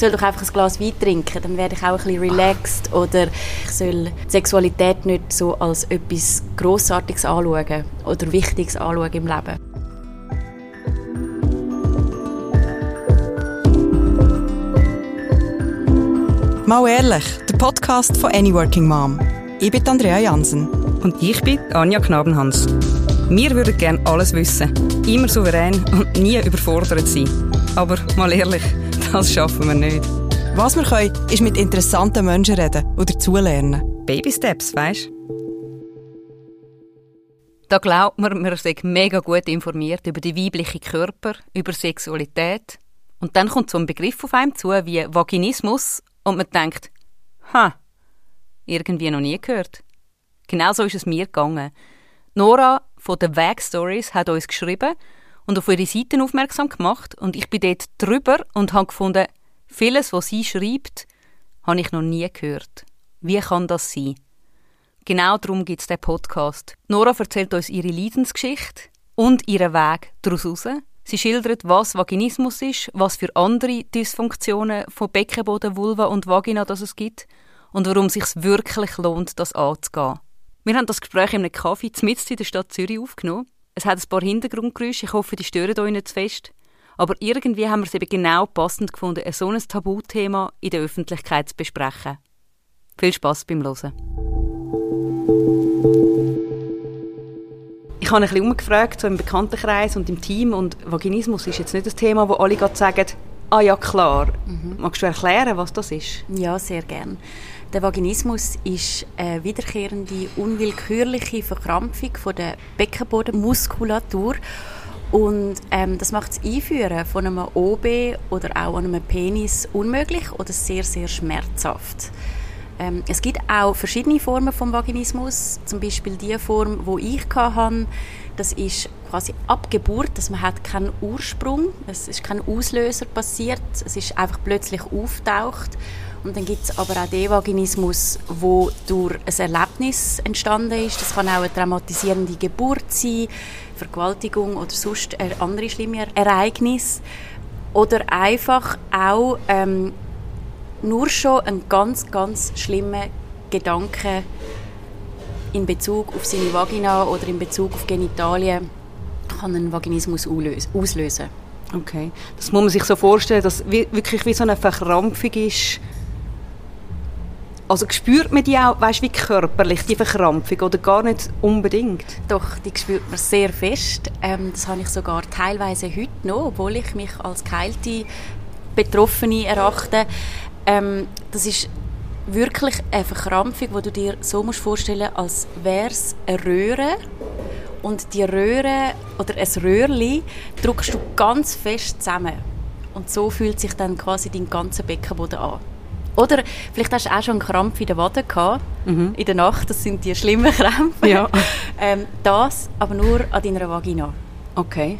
soll doch einfach ein Glas Wein trinken, dann werde ich auch ein bisschen relaxed. Oder ich soll die Sexualität nicht so als etwas Grossartiges anschauen oder Wichtiges anschauen im Leben. Mal ehrlich, der Podcast von Any Working Mom. Ich bin Andrea Jansen. Und ich bin Anja Knabenhans. Wir würden gerne alles wissen, immer souverän und nie überfordert sein. Aber mal ehrlich, das schaffen wir nicht. Was wir können, ist mit interessanten Menschen reden oder dazulernen. Baby Steps, weißt Da glaubt man, man sei mega gut informiert über die weibliche Körper, über Sexualität. Und dann kommt so ein Begriff auf einem zu wie Vaginismus und man denkt, ha, irgendwie noch nie gehört. Genau so ist es mir gegangen. Nora von den Wag Stories hat uns geschrieben und auf ihre Seiten aufmerksam gemacht und ich bin dort drüber und habe gefunden, vieles, was sie schreibt, habe ich noch nie gehört. Wie kann das sein? Genau darum gibt es den Podcast. Nora erzählt uns ihre Leidensgeschichte und ihren Weg daraus heraus. Sie schildert, was Vaginismus ist, was für andere Dysfunktionen von Beckenboden, Vulva und Vagina das es gibt und warum es sich wirklich lohnt, das anzugehen. Wir haben das Gespräch in einem Kaffee mitten in der Stadt Zürich aufgenommen. Es hat ein paar Hintergrundgeräusche, ich hoffe, die stören euch nicht zu fest. Aber irgendwie haben wir es eben genau passend gefunden, ein so ein Tabuthema in der Öffentlichkeit zu besprechen. Viel Spass beim Hören. Ich habe ein bisschen umgefragt, so im Bekanntenkreis und im Team, und Vaginismus ist jetzt nicht das Thema, wo alle gerade sagen, ah ja, klar. Mhm. Magst du erklären, was das ist? Ja, sehr gerne. Der Vaginismus ist eine wiederkehrende, unwillkürliche Verkrampfung von der Beckenbodenmuskulatur. Und ähm, das macht das Einführen von einem OB oder auch einem Penis unmöglich oder sehr, sehr schmerzhaft. Ähm, es gibt auch verschiedene Formen vom Vaginismus. Zum Beispiel die Form, wo ich hatte, das ist quasi Abgeburt, dass man hat keinen Ursprung, es ist kein Auslöser passiert, es ist einfach plötzlich auftaucht und dann gibt es aber auch den Vaginismus, wo durch ein Erlebnis entstanden ist. Das kann auch eine traumatisierende Geburt sein, Vergewaltigung oder sonst andere schlimme Ereignisse. Oder einfach auch ähm, nur schon ein ganz, ganz schlimmer Gedanke in Bezug auf seine Vagina oder in Bezug auf Genitalien kann einen Vaginismus auslösen. Okay, das muss man sich so vorstellen, dass wirklich wie so eine Verkrampfung ist also spürt man die auch, weißt, wie körperlich, die Verkrampfung, oder gar nicht unbedingt? Doch, die spürt man sehr fest. Ähm, das habe ich sogar teilweise heute noch, obwohl ich mich als geheilte Betroffene erachte. Ähm, das ist wirklich eine Verkrampfung, die du dir so musst vorstellen als wäre es eine Röhre und die Röhre oder ein Röhrli drückst du ganz fest zusammen und so fühlt sich dann quasi dein ganzer Beckenboden an. Oder vielleicht hast du auch schon einen Krampf in der Wade gehabt, mhm. in der Nacht, das sind die schlimmen Krämpfe. Ja. ähm, das aber nur an deiner Vagina. Okay.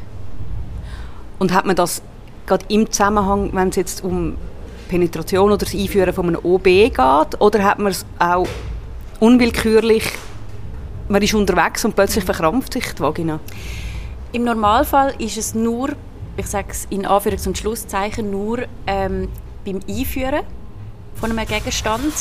Und hat man das gerade im Zusammenhang, wenn es jetzt um Penetration oder das Einführen von einem OB geht, oder hat man es auch unwillkürlich, man ist unterwegs und plötzlich verkrampft sich die Vagina? Im Normalfall ist es nur, ich sage es in Anführungs- und Schlusszeichen, nur ähm, beim Einführen von einem Gegenstand.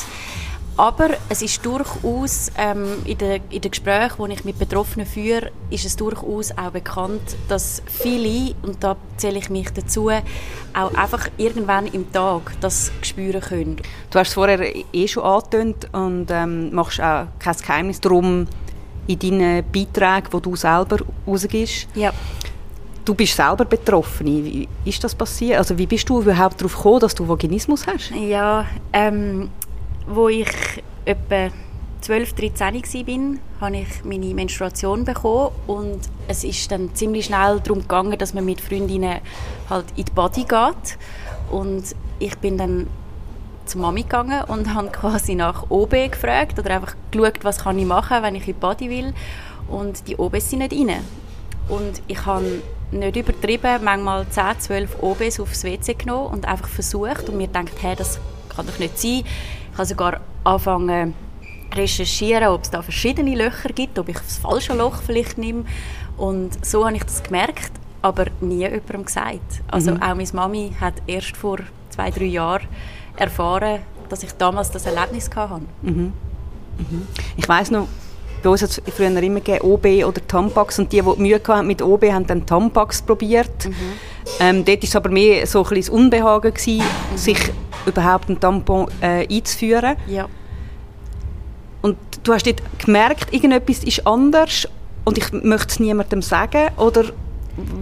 Aber es ist durchaus, ähm, in den in der Gesprächen, die ich mit Betroffenen führe, ist es durchaus auch bekannt, dass viele, und da zähle ich mich dazu, auch einfach irgendwann im Tag das spüren können. Du hast es vorher eh schon angetönt und ähm, machst auch kein Geheimnis darum in deinen Beiträgen, die du selber rausgibst. Ja. Du bist selber betroffen. Wie ist das passiert? Also wie bist du überhaupt darauf gekommen, dass du Vaginismus hast? Ja, ähm, wo ich etwa 12, 13 war, habe ich meine Menstruation bekommen und es ist dann ziemlich schnell darum gegangen, dass man mit Freundinnen halt in die Body geht und ich bin dann zur Mami gegangen und habe quasi nach OB gefragt oder einfach geschaut, was kann ich machen, wenn ich in die Body will und die OBs sind nicht rein. Und ich habe nicht übertrieben, manchmal 10, 12 OBs aufs WC genommen und einfach versucht und mir gedacht, hey, das kann doch nicht sein. Ich habe sogar angefangen recherchieren, ob es da verschiedene Löcher gibt, ob ich das falsche Loch vielleicht nehme. Und so habe ich das gemerkt, aber nie jemandem gesagt. Also mhm. auch meine Mami hat erst vor zwei, drei Jahren erfahren, dass ich damals das Erlebnis hatte. Mhm. Mhm. Ich weiß noch, bei uns hat es früher immer gegeben, OB oder Tampax und die, die Mühe hatten mit OB, haben dann Tampax probiert. Mhm. Ähm, dort war es aber mehr so ein bisschen Unbehagen, gewesen, mhm. sich überhaupt ein Tampon äh, einzuführen. Ja. Und du hast dort gemerkt, irgendetwas ist anders und ich möchte es niemandem sagen oder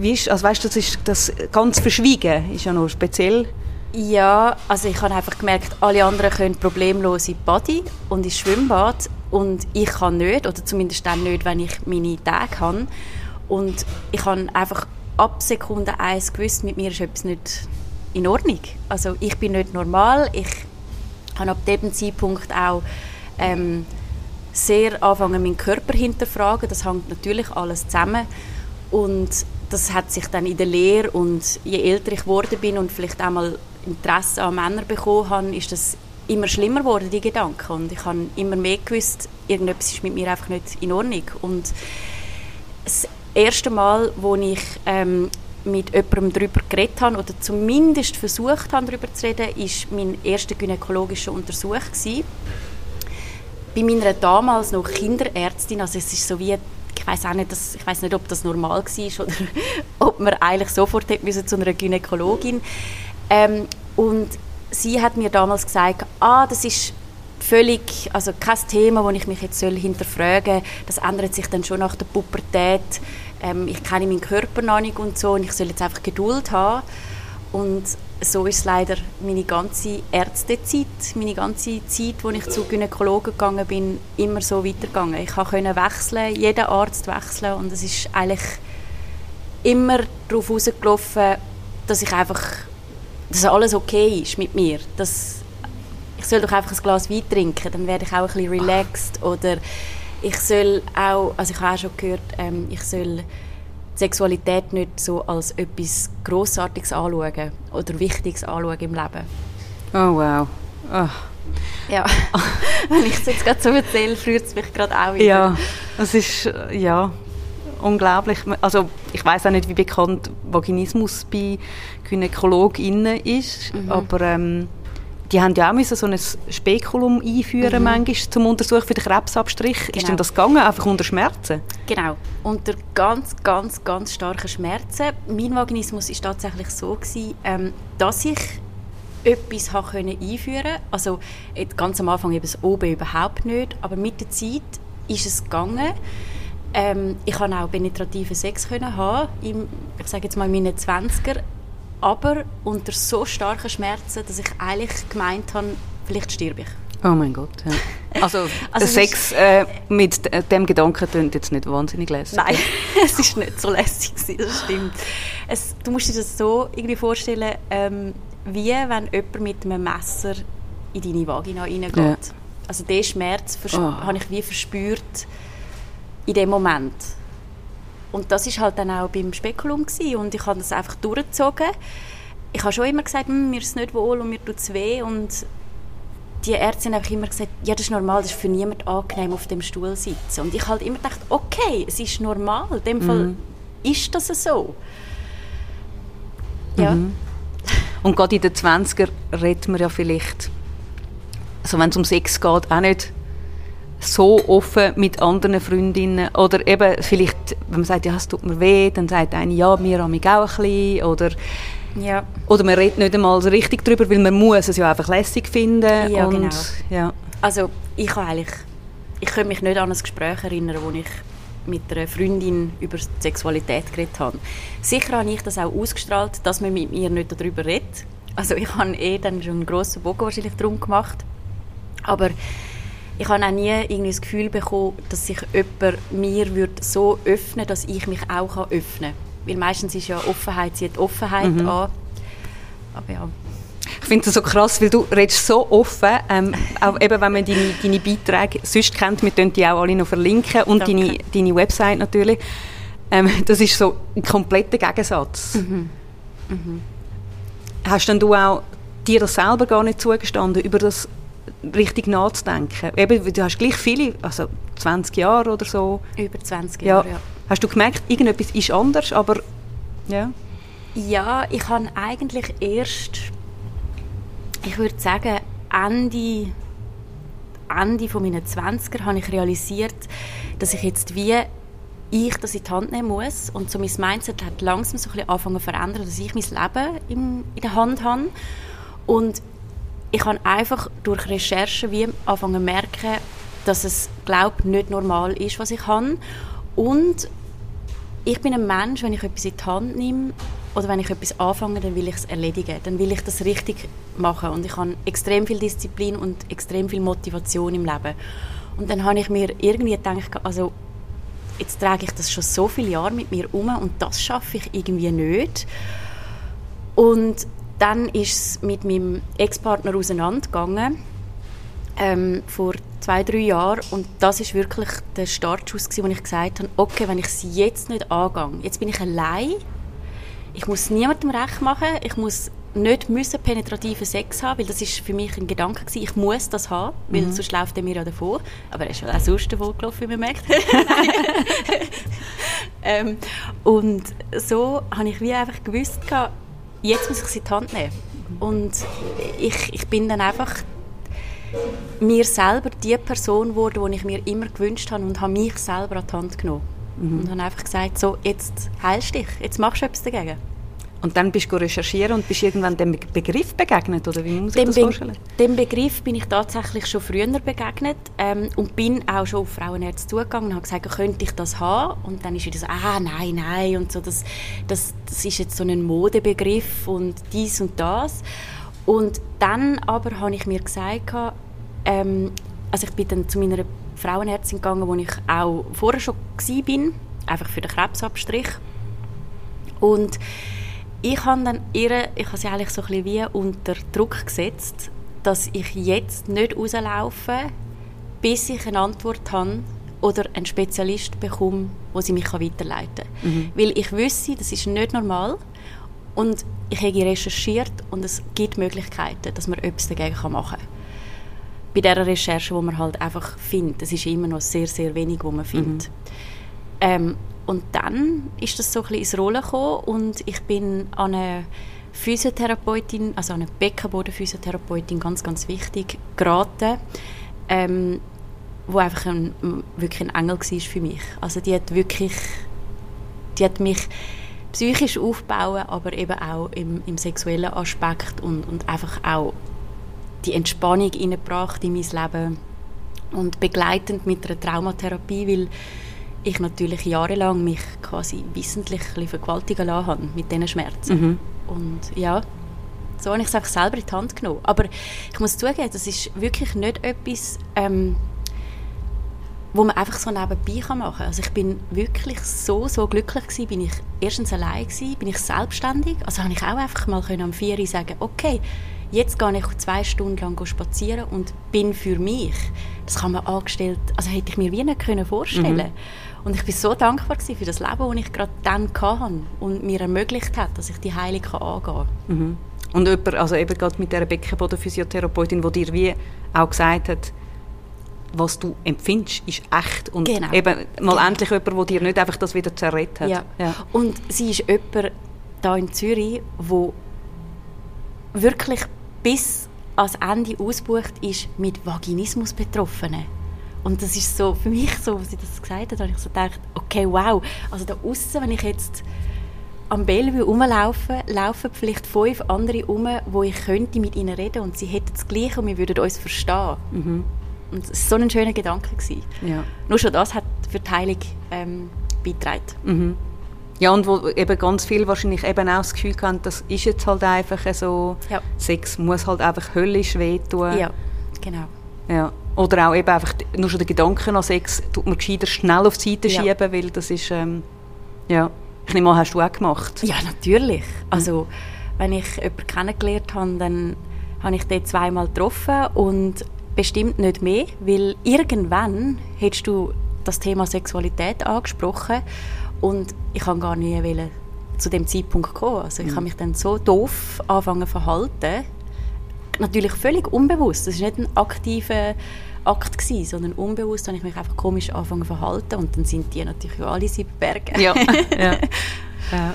wie ist, also weißt, das ist das ganz verschwiegen, ist ja noch speziell. Ja, also ich habe einfach gemerkt, alle anderen können problemlos in die Body und ins Schwimmbad und ich kann nicht, oder zumindest dann nicht, wenn ich meine Tage habe. Und ich habe einfach ab Sekunde eins gewusst, mit mir ist etwas nicht in Ordnung. Also ich bin nicht normal. Ich habe ab dem Zeitpunkt auch ähm, sehr angefangen, meinen Körper hinterfragen. Das hängt natürlich alles zusammen. Und das hat sich dann in der Lehre und je älter ich geworden bin und vielleicht einmal Interesse an Männern bekommen habe, ist das immer schlimmer geworden, die Gedanken. Und ich habe immer mehr gewusst, irgendetwas ist mit mir einfach nicht in Ordnung. Und das erste Mal, wo ich ähm, mit jemandem darüber geredet habe oder zumindest versucht habe, darüber zu reden, war mein erster gynäkologischer Untersuch gewesen. Bei meiner damals noch Kinderärztin, also es ist so wie ich weiß auch nicht, dass, ich weiß nicht, ob das normal war oder ob man eigentlich sofort hätte müssen zu einer Gynäkologin. Ähm, und sie hat mir damals gesagt, ah, das ist völlig, also kein Thema, wo ich mich jetzt soll hinterfragen soll. Das ändert sich dann schon nach der Pubertät. Ähm, ich kenne meinen Körper noch nicht und so und ich soll jetzt einfach Geduld haben. Und so ist leider meine ganze Ärztezeit, meine ganze Zeit, wo ich zu Gynäkologen gegangen bin, immer so weitergegangen. Ich konnte wechseln, jeden Arzt wechseln und es ist eigentlich immer darauf rausgelaufen, dass ich einfach, dass alles okay ist mit mir, dass ich soll doch einfach ein Glas Wein trinken, dann werde ich auch ein bisschen relaxed oder ich soll auch, also ich habe auch schon gehört, ähm, ich soll Sexualität nicht so als etwas Grossartiges anschauen oder Wichtiges anschauen im Leben. Oh wow. Oh. Ja, wenn ich es jetzt gerade so erzähle, fühlt es mich gerade auch wieder. Ja, es ist, ja, unglaublich. Also ich weiß auch nicht, wie bekannt Vaginismus bei GynäkologInnen ist, mhm. aber ähm, die haben ja auch müssen so ein Spekulum einführen, mhm. manchmal zum Untersuchen für den Krebsabstrich. Genau. Ist denn das gegangen, einfach unter Schmerzen? Genau, unter ganz, ganz, ganz starken Schmerzen. Mein Vaginismus war tatsächlich so, gewesen, ähm, dass ich etwas können einführen konnte. Also ganz am Anfang eben das OB überhaupt nicht, aber mit der Zeit ist es gegangen. Ähm, ich konnte auch penetrativen Sex können haben, im, ich sage jetzt mal in meinen 20er aber unter so starken Schmerzen, dass ich eigentlich gemeint habe, vielleicht sterbe ich. Oh mein Gott, ja. Also, also Sex äh, mit dem Gedanken klingt jetzt nicht wahnsinnig lässig. Nein, es ist nicht so lässig, das stimmt. Es, du musst dir das so irgendwie vorstellen, ähm, wie wenn jemand mit einem Messer in deine Vagina reingeht. Ja. Also diesen Schmerz oh. habe ich wie verspürt in dem Moment. Und das ist halt dann auch beim Spekulum gewesen. und ich habe das einfach durchgezogen. Ich habe schon immer gesagt, hm, mir ist es nicht wohl und mir tut es weh und die Ärztin hat immer gesagt, ja, das ist normal, das ist für niemand angenehm, auf dem Stuhl sitzen. Und ich halt immer gedacht, okay, es ist normal, in dem Fall mhm. ist das so. Ja. Mhm. Und gerade in den 20er redet man ja vielleicht, also wenn es um Sex geht, auch nicht so offen mit anderen Freundinnen oder eben vielleicht, wenn man sagt, ja, es tut mir weh, dann sagt eine, ja, mir haben mich auch ein bisschen oder ja. oder man redet nicht einmal so richtig darüber, weil man muss es ja einfach lässig finden ja, und, genau. ja. Also ich kann eigentlich, ich kann mich nicht an ein Gespräch erinnern, wo ich mit einer Freundin über Sexualität geredet habe. Sicher habe ich das auch ausgestrahlt, dass man mit mir nicht darüber redet. Also ich habe eh dann schon einen grossen Bogen wahrscheinlich drum gemacht. Aber ich habe auch nie irgendwie das Gefühl bekommen, dass sich jemand mir würde so öffnen würde, dass ich mich auch öffnen kann. Weil meistens ist ja Offenheit zieht Offenheit mhm. an. Aber ja. Ich finde es so krass, weil du redest so offen, ähm, auch eben wenn man deine, deine Beiträge sonst kennt, wir können die auch alle noch verlinken und deine, deine Website natürlich. Ähm, das ist so ein kompletter Gegensatz. Mhm. Mhm. Hast denn du auch dir das selber gar nicht zugestanden, über das richtig nachzudenken. Eben, du hast gleich viele, also 20 Jahre oder so. Über 20 Jahre, ja. ja. Hast du gemerkt, irgendetwas ist anders, aber ja? Ja, ich habe eigentlich erst ich würde sagen, Ende, Ende von meinen 20er habe ich realisiert, dass ich jetzt wie ich das in die Hand nehmen muss. Und so mein Mindset hat langsam so ein bisschen angefangen zu verändern, dass ich mein Leben in, in der Hand habe. Und ich habe einfach durch Recherchen wie angefangen merken, dass es, glaube nicht normal ist, was ich habe. Und ich bin ein Mensch, wenn ich etwas in die Hand nehme oder wenn ich etwas anfange, dann will ich es erledigen. Dann will ich das richtig machen. Und ich habe extrem viel Disziplin und extrem viel Motivation im Leben. Und dann habe ich mir irgendwie gedacht, also jetzt trage ich das schon so viele Jahre mit mir um und das schaffe ich irgendwie nicht. Und dann ist es mit meinem Ex-Partner auseinandergegangen ähm, vor zwei, drei Jahren und das ist wirklich der Startschuss gewesen, wo ich gesagt habe, okay, wenn ich es jetzt nicht angehe, jetzt bin ich allein, ich muss niemandem recht machen, ich muss nicht müssen penetrativen Sex haben, weil das ist für mich ein Gedanke gewesen, ich muss das haben, weil mhm. sonst läuft er mir ja davor. Aber er ist auch sonst davor gelaufen, wie man merkt. ähm, und so habe ich wie einfach gewusst, jetzt muss ich sie in die Hand nehmen. Und ich, ich bin dann einfach mir selber die Person geworden, die ich mir immer gewünscht habe und habe mich selber an die Hand genommen. Mhm. Und habe einfach gesagt, so, jetzt heilst du dich, jetzt machst du etwas dagegen. Und dann bist du recherchieren und bist irgendwann dem Begriff begegnet, oder wie muss ich dem das vorstellen? Be dem Begriff bin ich tatsächlich schon früher begegnet ähm, und bin auch schon auf Frauenärzte zugegangen und habe gesagt, könnte ich das haben? Und dann ist wieder so, ah, nein, nein, und so, das, das, das ist jetzt so ein Modebegriff und dies und das. Und dann aber habe ich mir gesagt, ähm, also ich bin dann zu meiner Frauenärztin gegangen, wo ich auch vorher schon war, einfach für den Krebsabstrich. Und ich habe dann ihr, ich habe sie eigentlich so ein bisschen wie unter Druck gesetzt, dass ich jetzt nicht rauslaufe, bis ich eine Antwort habe oder einen Spezialist bekomme, wo sie mich weiterleiten kann. Mhm. Weil ich wüsste, das ist nicht normal und ich habe recherchiert und es gibt Möglichkeiten, dass man etwas dagegen machen kann. Bei dieser Recherche, wo man halt einfach findet, es ist immer noch sehr, sehr wenig, wo man findet. Mhm. Ähm, und dann ist das so ein bisschen ins Rollen gekommen und ich bin an eine Physiotherapeutin, also an eine Beckenbodenphysiotherapeutin, ganz, ganz wichtig, geraten, ähm, wo einfach ein, wirklich ein Engel war für mich. Also die hat wirklich, die hat mich psychisch aufbauen, aber eben auch im, im sexuellen Aspekt und, und einfach auch die Entspannung in mein Leben und begleitend mit einer Traumatherapie, weil ich natürlich jahrelang mich quasi wissentlich vergewaltigen lassen habe mit diesen Schmerzen. Mhm. Und ja, so habe ich es einfach selber in die Hand genommen. Aber ich muss zugeben, das ist wirklich nicht etwas, ähm, wo man einfach so nebenbei machen kann. Also ich bin wirklich so, so glücklich gewesen, bin ich erstens allein gewesen, bin ich selbstständig, also habe ich auch einfach mal können am 4 Uhr sagen, okay, jetzt gehe ich zwei Stunden lang spazieren und bin für mich. Das kann man angestellt, also hätte ich mir wie nicht vorstellen können. Mhm. Und ich bin so dankbar für das Leben, das ich gerade dann hatte und mir ermöglicht hat, dass ich die Heilung angehen kann. Mhm. Und jemand, also eben gerade mit dieser Beckenbodenphysiotherapeutin, die dir wie auch gesagt hat, was du empfindest, ist echt. Und genau. eben mal genau. endlich jemand, der dir nicht einfach das wieder zerredet hat. Ja. ja. Und sie ist jemand hier in Zürich, wo wirklich bis ans Ende ausgebucht ist mit Vaginismus Betroffenen. Und das ist so, für mich so, als sie das gesagt hat, habe ich so gedacht, okay, wow, also da außen, wenn ich jetzt am Bellevue rumlaufe, laufen vielleicht fünf andere um, wo ich könnte mit ihnen reden und sie hätten das Gleiche und wir würden uns verstehen. Mhm. Und es war so ein schöner Gedanke. Gewesen. Ja. Nur schon das hat für die Heilung ähm, beigetragen. Mhm. Ja, und wo eben ganz viel wahrscheinlich eben auch das Gefühl haben, das ist jetzt halt einfach so, ja. Sex muss halt einfach höllisch wehtun. Ja, genau. Ja. Oder auch eben einfach nur schon der Gedanke an Sex tut man gescheiter schnell auf die Seite ja. schieben, weil das ist, ähm, ja, ich nehme an, hast du auch gemacht? Ja, natürlich. Also, wenn ich jemanden kennengelernt habe, dann habe ich den zweimal getroffen und bestimmt nicht mehr, weil irgendwann hättest du das Thema Sexualität angesprochen und ich kann gar nicht wollen, zu dem Zeitpunkt kommen. Also ich mhm. habe mich dann so doof anfangen zu verhalten, natürlich völlig unbewusst. Das war nicht ein aktiver Akt gewesen, sondern unbewusst habe ich mich einfach komisch angefangen zu verhalten und dann sind die natürlich alle sieben Berge. Ja, ja. ja.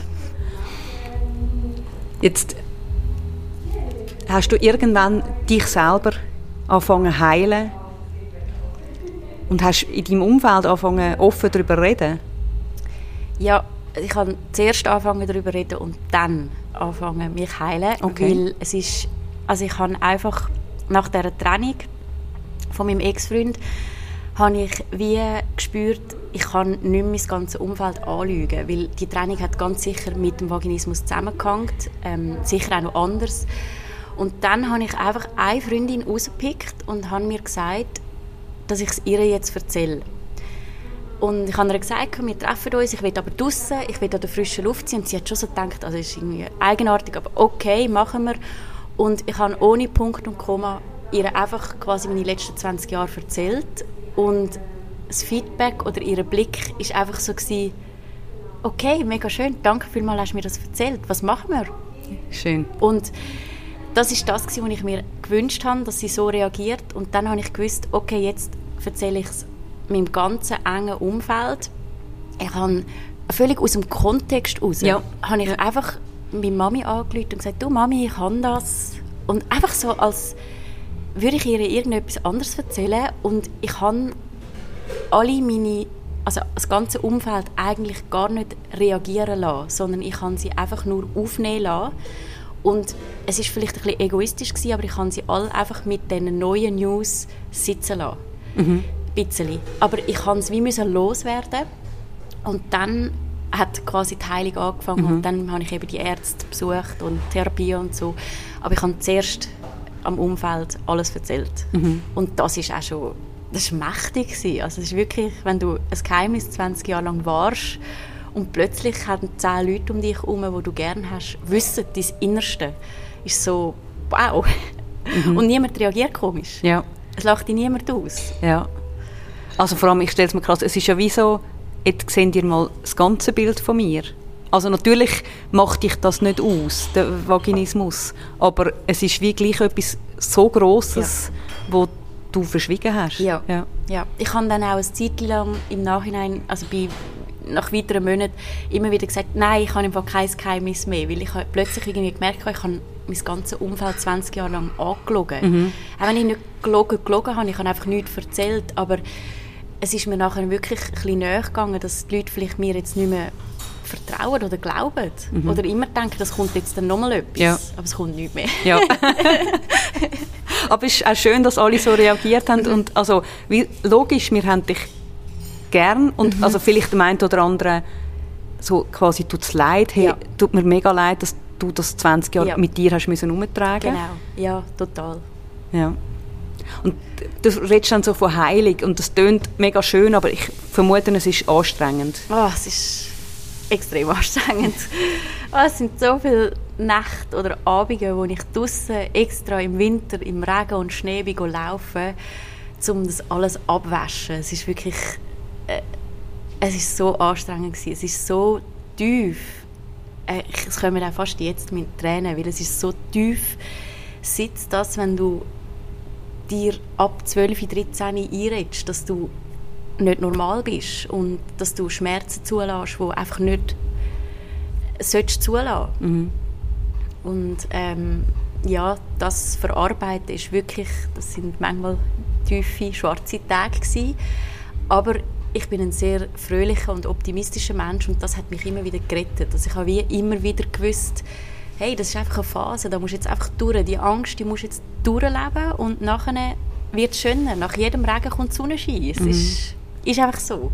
Jetzt hast du irgendwann dich selber angefangen heilen und hast in deinem Umfeld angefangen offen darüber zu reden? Ja, ich kann zuerst anfangen darüber zu reden und dann anfangen mich heilen, Okay. weil es ist, also ich habe einfach nach der Trennung von meinem Ex-Freund habe ich wie gespürt, ich kann nicht mein ganzes Umfeld anlügen, weil die Trennung hat ganz sicher mit dem Vaginismus zusammengehängt, ähm, sicher auch noch anders. Und dann habe ich einfach eine Freundin rausgepickt und habe mir gesagt, dass ich es ihr jetzt erzähle. Und ich habe ihr gesagt, wir treffen uns, ich will aber draußen, ich will an der frischen Luft sein. Und sie hat schon so gedacht, also ist irgendwie eigenartig, aber okay, machen wir. Und ich habe ohne Punkt und Komma ihr einfach quasi meine letzten 20 Jahre erzählt. Und das Feedback oder ihr Blick ist einfach so gewesen, okay, mega schön, danke vielmals, hast du mir das erzählt. Was machen wir? Schön. Und das ist das, was ich mir gewünscht habe, dass sie so reagiert. Und dann habe ich gewusst, okay, jetzt erzähle ich es meinem ganzen engen Umfeld. Ich habe völlig aus dem Kontext raus, Ja. habe ich einfach meine Mami angerufen und gesagt, du Mami, ich habe das. Und einfach so, als würde ich ihr irgendetwas anderes erzählen. Und ich habe alle meine, also das ganze Umfeld eigentlich gar nicht reagieren lassen, sondern ich kann sie einfach nur aufnehmen lassen. Und es ist vielleicht ein bisschen egoistisch gewesen, aber ich kann sie alle einfach mit diesen neuen News sitzen lassen. Ein bisschen. Aber ich kann es wie müssen loswerden. Und dann hat quasi die Heilung angefangen und dann habe ich eben die Ärzte besucht und Therapie und so. Aber ich habe zuerst am Umfeld alles erzählt. Und das ist auch schon, das ist mächtig. Also es ist wirklich, wenn du ein Geheimnis 20 Jahre lang warst und plötzlich haben zehn Leute um dich herum, die du gerne hast, wissen dein Innerste, ist so, wow. Und niemand reagiert komisch. Ja. Es lacht dich niemand aus. Ja. Also vor allem, ich stelle es mir krass, es ist ja wie so, jetzt seht ihr mal das ganze Bild von mir. Also natürlich macht dich das nicht aus, der Vaginismus, aber es ist wie gleich etwas so Grosses, wo du verschwiegen hast. Ja. ja. Ja, ich habe dann auch eine Zeit lang im Nachhinein, also bei, nach weiteren Monaten, immer wieder gesagt, nein, ich habe einfach kein Geheimnis mehr, weil ich habe plötzlich irgendwie gemerkt habe, ich habe mein ganzes Umfeld 20 Jahre lang angelogen. Auch wenn ich nicht gelogen, gelogen habe, ich habe einfach nichts erzählt, aber es ist mir nachher wirklich ein bisschen näher gegangen, dass die Leute vielleicht mir jetzt nicht mehr vertrauen oder glauben. Oder immer denken, das kommt jetzt dann nochmal etwas. Ja. Aber es kommt nicht mehr. Ja. Aber es ist auch schön, dass alle so reagiert haben. Und also, wie, logisch, wir haben dich gern. Und also vielleicht dem einen oder anderen so quasi tut es leid. Hey, Ja. tut mir mega leid, dass du das 20 Jahre Ja. mit dir hast müssen umtragen. Genau, ja, total. Ja. Und du redest dann so von Heilung und das tönt mega schön, aber ich vermute, es ist anstrengend. Oh, es ist extrem anstrengend. Oh, es sind so viele Nächte oder Abende, wo ich draußen extra im Winter im Regen und Schnee bin laufen, um das alles abwaschen. Es ist wirklich, äh, es ist so anstrengend gewesen. Es ist so tief. Äh, es kommen auch fast jetzt mit Tränen, weil es ist so tief sitzt das, wenn du dir ab 12, 13 einredest, dass du nicht normal bist und dass du Schmerzen zulässt, die einfach nicht solltest zulassen. Und ähm, ja, das Verarbeiten ist wirklich, das sind manchmal tiefe, schwarze Tage gewesen. Aber ich bin ein sehr fröhlicher und optimistischer Mensch und das hat mich immer wieder gerettet. Also ich habe wie immer wieder gewusst, hey, das ist einfach eine Phase, da musst du jetzt einfach durch. Die Angst, die musst du jetzt durchleben und nachher wird es schöner. Nach jedem Regen kommt Sonnenschein. Es ist, ist einfach so.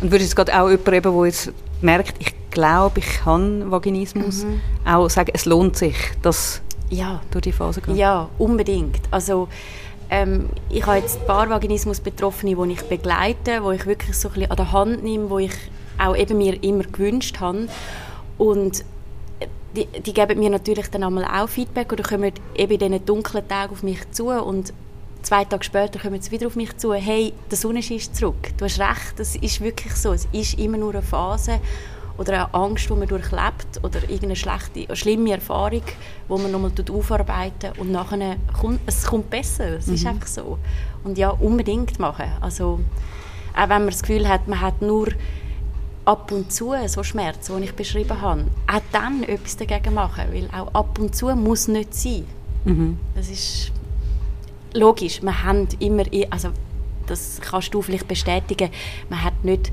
Und würdest du gerade auch jemand, eben, der jetzt merkt, ich glaube, ich habe Vaginismus, auch sagen, es lohnt sich, dass Ja, durch die Phase geht? Ja, unbedingt. Also, ähm, ich habe jetzt ein paar Vaginismus-Betroffene, die ich begleite, wo ich wirklich so ein bisschen an der Hand nehme, wo ich auch eben mir immer gewünscht habe. Und die, die geben mir natürlich dann einmal auch Feedback oder kommen eben in diesen dunklen Tagen auf mich zu und zwei Tage später kommen sie wieder auf mich zu, hey, der Sonnenschein ist zurück. Du hast recht, das ist wirklich so. Es ist immer nur eine Phase oder eine Angst, die man durchlebt oder irgendeine schlechte, eine schlimme Erfahrung, die man nochmal aufarbeiten und nachher kommt es kommt besser. Es ist einfach so. Und ja, unbedingt machen. Also, auch wenn man das Gefühl hat, man hat nur ab und zu so Schmerz, den ich beschrieben habe, auch dann etwas dagegen machen, weil auch ab und zu muss nicht sein. Mhm. Das ist logisch. Wir haben immer, also das kannst du vielleicht bestätigen, man hat nicht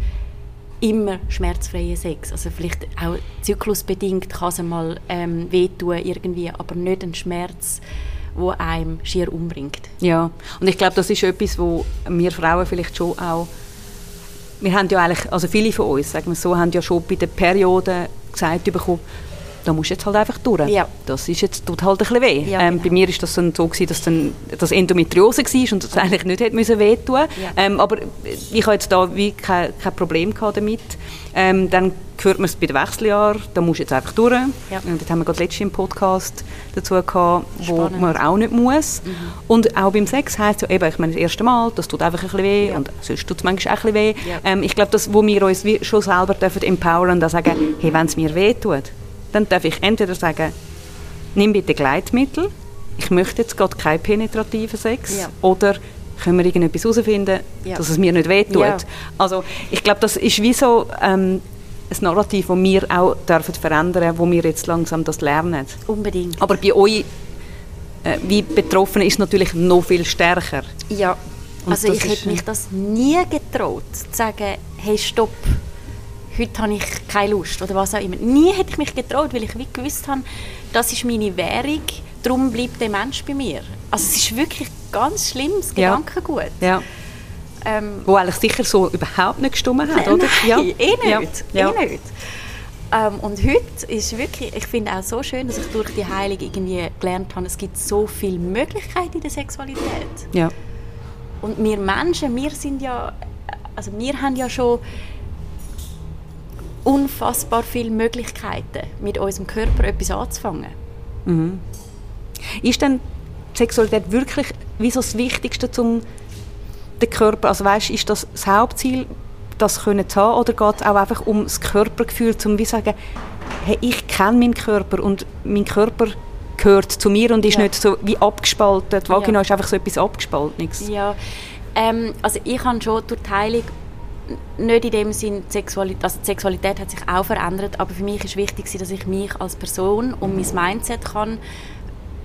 immer schmerzfreien Sex. Also vielleicht auch zyklusbedingt kann es mal ähm, wehtun irgendwie, aber nicht ein Schmerz, wo einem schier umbringt. Ja, und ich glaube, das ist etwas, wo wir Frauen vielleicht schon auch wir haben ja eigentlich, also viele von uns, sagen wir so, haben ja schon bei der Periode gesagt bekommen, da musst du jetzt halt einfach durch. Ja. Das ist jetzt, tut halt ein bisschen weh. Ja, ähm, genau. Bei mir ist das dann so gewesen, dass dann das Endometriose war und das eigentlich nicht hätte müssen wehtun. Ja. Ähm, aber ich habe jetzt da wie kein, kein Problem gehabt damit. Ähm, dann hört man es bei den Wechseljahren, da musst du jetzt einfach durch. Ja. Und das haben wir gerade letztens im Podcast dazu gehabt, wo Spannend. man auch nicht muss. Und auch beim Sex heisst ja eben, ich meine, das erste Mal, das tut einfach ein bisschen weh Ja. und sonst tut es manchmal auch ein bisschen weh. Ja. Ähm, ich glaube, das, wo wir uns schon selber dürfen empowern und sagen, hey, wenn es mir weh tut, dann darf ich entweder sagen, nimm bitte Gleitmittel, ich möchte jetzt gerade keinen penetrativen Sex, Ja. oder können wir irgendetwas herausfinden, Ja. dass es mir nicht weh tut. Ja. Also ich glaube, das ist wie so ähm, ein Narrativ, das wir auch dürfen verändern, wo wir jetzt langsam das lernen. Unbedingt. Aber bei euch, äh, wie Betroffenen, ist es natürlich noch viel stärker. Ja, Und also ich hätte mich das nie getraut, zu sagen, hey, stopp, heute habe ich keine Lust oder was auch immer. Nie hätte ich mich getraut, weil ich wie gewusst habe, das ist meine Währung, darum bleibt der Mensch bei mir. Also es ist wirklich ganz schlimmes Ja. Gedankengut. Ja. Ähm, Wo eigentlich sicher so überhaupt nicht gestimmt hat, oder? Nein, eh nicht. Ja. Ja. Eh nicht. Ähm, und heute ist wirklich, ich finde auch so schön, dass ich durch die Heilung irgendwie gelernt habe, es gibt so viele Möglichkeiten in der Sexualität. Ja. Und wir Menschen, wir sind ja, also wir haben ja schon unfassbar viele Möglichkeiten, mit unserem Körper etwas anzufangen. Ist denn Sexualität wirklich wie so das Wichtigste zum den Körper, also weißt, ist das das Hauptziel, das können zu haben, oder geht es auch einfach um das Körpergefühl, um wie sagen, hey, ich kenne meinen Körper und mein Körper gehört zu mir und ist Ja. nicht so wie abgespalten. Die Vagina Ja. ist einfach so etwas Abgespaltenes. Ja, ähm, also ich habe schon durch die Heilung nicht in dem Sinn, die Sexualität, also die Sexualität hat sich auch verändert, aber für mich ist wichtig, dass ich mich als Person und mein Mindset kann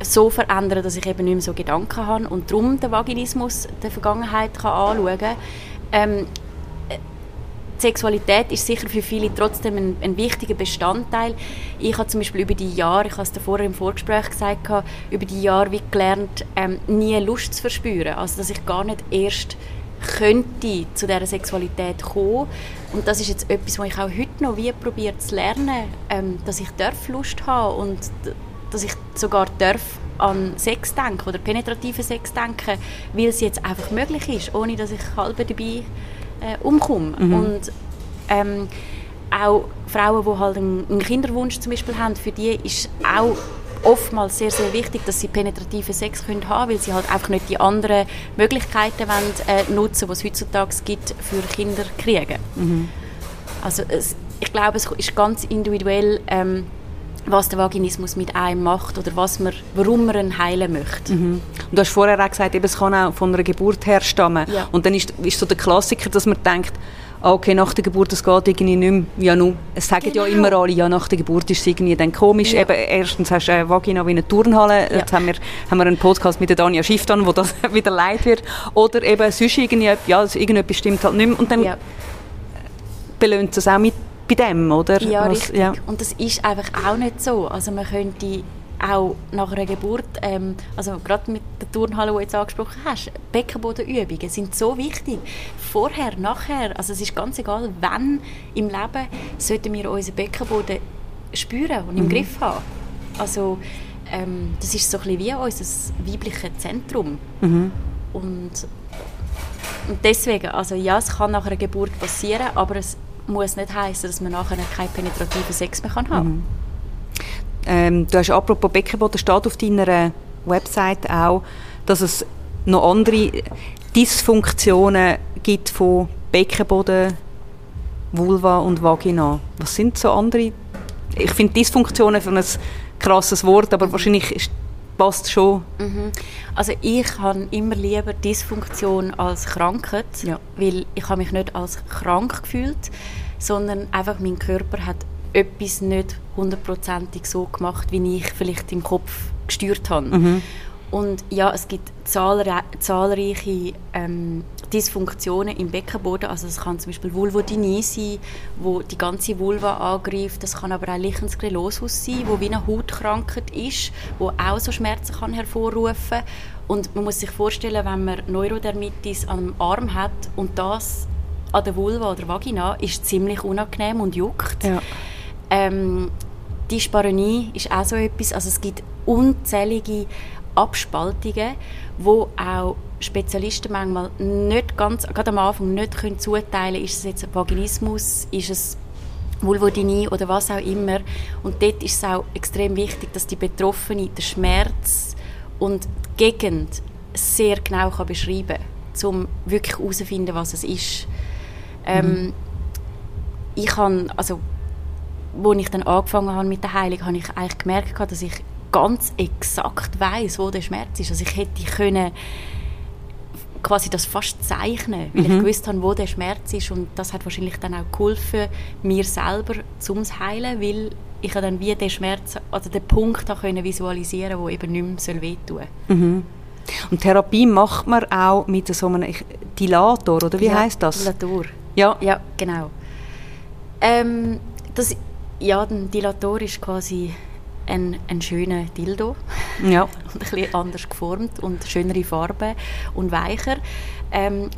so verändern, dass ich eben nicht mehr so Gedanken habe und darum den Vaginismus der Vergangenheit kann anschauen kann. Ähm, Sexualität ist sicher für viele trotzdem ein, ein wichtiger Bestandteil. Ich habe zum Beispiel über die Jahre, ich habe es vorher im Vorgespräch gesagt, über die Jahre wie gelernt, ähm, nie Lust zu verspüren. Also dass ich gar nicht erst könnte zu dieser Sexualität kommen. Und das ist jetzt etwas, was ich auch heute noch wie probiert zu lernen, ähm, dass ich darf Lust haben und dass ich sogar darf an Sex denken oder penetrativen Sex denken, weil es jetzt einfach möglich ist, ohne dass ich halb dabei äh, umkomme. Und ähm, auch Frauen, die halt einen, einen Kinderwunsch zum Beispiel haben, für die ist auch oftmals sehr, sehr wichtig, dass sie penetrativen Sex können haben weil sie halt einfach nicht die anderen Möglichkeiten wollen, äh, nutzen, die es heutzutage gibt, für Kinder kriegen. Also es, ich glaube, es ist ganz individuell, ähm, was der Vaginismus mit einem macht oder was man, warum man ihn heilen möchte. Und du hast vorher auch gesagt, eben, es kann auch von einer Geburt her stammen. Ja. Und dann ist, ist so der Klassiker, dass man denkt, okay, nach der Geburt, das geht irgendwie nicht mehr. Ja, nu. Es sagen ja Genau. immer alle, ja, nach der Geburt ist es irgendwie dann komisch. Ja. Eben, erstens hast du eine Vagina wie eine Turnhalle. Ja. Jetzt haben wir, haben wir einen Podcast mit der Dania Schifftan, wo das wieder leid wird. Oder eben sonst irgendwie, ja, also irgendetwas stimmt halt nicht mehr. Und dann Ja. belöhnt es auch mit bei dem, oder? Ja, Was- richtig. Und das ist einfach auch nicht so. Also man könnte auch nach einer Geburt, ähm, also gerade mit der Turnhalle, die du jetzt angesprochen hast, Beckenbodenübungen sind so wichtig. Vorher, nachher, also es ist ganz egal, wann im Leben sollten wir unseren Beckenboden spüren und im Griff haben. Also ähm, das ist so ein bisschen wie unser weibliches Zentrum. Und, und deswegen, also ja, es kann nach einer Geburt passieren, aber es muss nicht heißen, dass man nachher keinen penetrativen Sex mehr kann haben Ähm, du hast apropos Beckenboden, steht auf deiner Website auch, dass es noch andere Dysfunktionen gibt von Beckenboden, Vulva und Vagina. Was sind so andere? Ich finde Dysfunktionen für ein krasses Wort, aber wahrscheinlich passt schon. Also ich habe immer lieber Dysfunktion als Krankheit, Ja. weil ich habe mich nicht als krank gefühlt. sondern einfach mein Körper hat etwas nicht hundertprozentig so gemacht, wie ich vielleicht im Kopf gesteuert habe. Mhm. Und ja, es gibt zahlre zahlreiche ähm, Dysfunktionen im Beckenboden. Also es kann zum Beispiel Vulvodynie sein, wo die ganze Vulva angreift. Das kann aber auch Lichensklerosus sein, wo wie eine Hautkrankheit ist, wo auch so Schmerzen kann hervorrufen. Und man muss sich vorstellen, wenn man Neurodermitis am Arm hat und das an der Vulva oder Vagina, ist ziemlich unangenehm und juckt. Ja. Ähm, die Sparenie ist auch so etwas. Also es gibt unzählige Abspaltungen, wo auch Spezialisten manchmal nicht ganz, gerade am Anfang nicht können zuteilen ist es jetzt ein Vaginismus, ist es Vulvodynie oder was auch immer. Und dort ist es auch extrem wichtig, dass die Betroffene den Schmerz und die Gegend sehr genau kann beschreiben kann, um wirklich herauszufinden, was es ist. Ähm, ich habe, also, als ich dann angefangen habe mit der Heilung, habe ich eigentlich gemerkt, dass ich ganz exakt weiß, wo der Schmerz ist. Also ich hätte können quasi das fast zeichnen, weil Mhm. ich gewusst habe, wo der Schmerz ist und das hat wahrscheinlich dann auch geholfen, mir selber zum heilen, weil ich dann wie den Schmerz, also den Punkt können visualisieren, wo eben nicht mehr wehtun soll. Und Therapie macht man auch mit so einem Dilator, oder wie Ja, heißt das? Dilator. Ja. Ja, genau. Ähm, das, ja, ein Dilator ist quasi ein, ein schöner Dildo Ja. und ein bisschen anders geformt und schönere Farben und weicher. Ähm,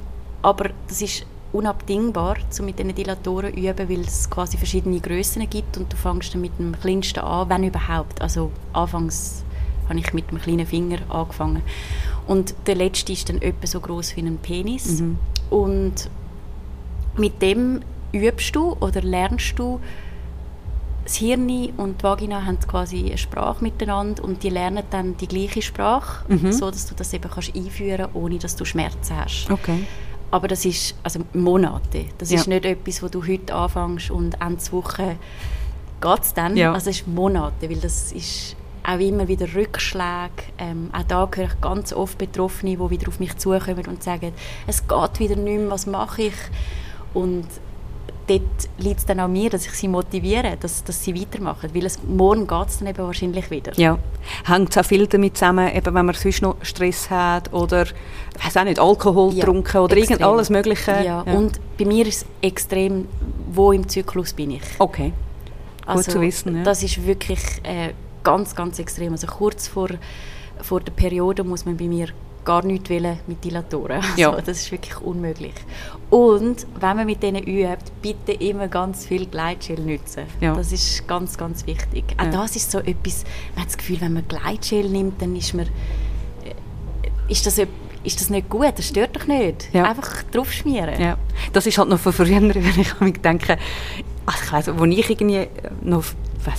aber das ist unabdingbar, um mit diesen Dilatoren zu üben, weil es quasi verschiedene Grössen gibt und du fängst dann mit dem kleinsten an, wenn überhaupt. Also anfangs habe ich mit dem kleinen Finger angefangen. Und der letzte ist dann etwa so groß wie ein Penis. Und mit dem übst du oder lernst du das Hirn und die Vagina haben quasi eine Sprache miteinander und die lernen dann die gleiche Sprache, so dass du das eben kannst einführen, ohne dass du Schmerzen hast. Okay. Aber das ist also Monate. Das Ja. ist nicht etwas, wo du heute anfängst und Ende Woche geht es dann. Ja. Also es ist Monate, weil das ist auch immer wieder Rückschläge. Ähm, auch da höre ich ganz oft Betroffene, die wieder auf mich zukommen und sagen, es geht wieder nicht mehr, was mache ich? Und dort liegt es dann an mir, dass ich sie motiviere, dass, dass sie weitermachen. Weil es, morgen geht es dann eben wahrscheinlich wieder. Ja. Hängt es auch viel damit zusammen, eben wenn man sonst noch Stress hat oder, ich weiß auch nicht, Alkohol Ja, getrunken oder irgend extrem. alles Mögliche? Ja. Und bei mir ist es extrem, wo im Zyklus bin ich. Okay. Also, Gut zu wissen, ja. Das ist wirklich äh, ganz, ganz extrem. Also kurz vor, vor der Periode muss man bei mir gar nichts wollen mit Dilatoren. Also, Ja. Das ist wirklich unmöglich. Und wenn man mit denen übt, bitte immer ganz viel Gleitgel nutzen. Ja. Das ist ganz, ganz wichtig. Auch Ja. das ist so etwas, man hat das Gefühl, wenn man Gleitgel nimmt, dann ist man äh, ist das, ist das nicht gut, das stört doch nicht. Ja. Einfach draufschmieren. Ja, das ist halt noch von früher, wenn ich an mich denke, also ich weiss, wo ich irgendwie noch,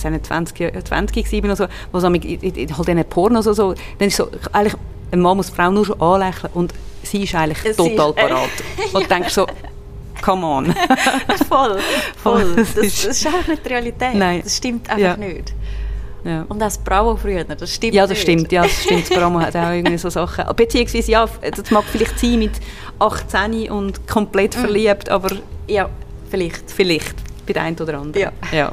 auch nicht, 20, Jahre- 20 war oder so, wo so mit, halt diesen Pornos so, dann ist so, eigentlich, ein Mann muss die Frau nur schon anlächeln und sie ist eigentlich Sie total ist, äh, parat. Und du denkst so, come on. Voll, voll. Das Das, ist- einfach nicht die Realität. Nein. Das stimmt einfach Ja. nicht. ja. Und auch das Bravo früher, das stimmt Ja, das nicht. stimmt, ja, das stimmt. Das Bramo hat auch irgendwie so Sachen. Beziehungsweise, ja, das mag vielleicht sein mit 18 und komplett Mhm. verliebt, aber Ja, vielleicht. vielleicht bei der einen oder anderen. Ja. ja.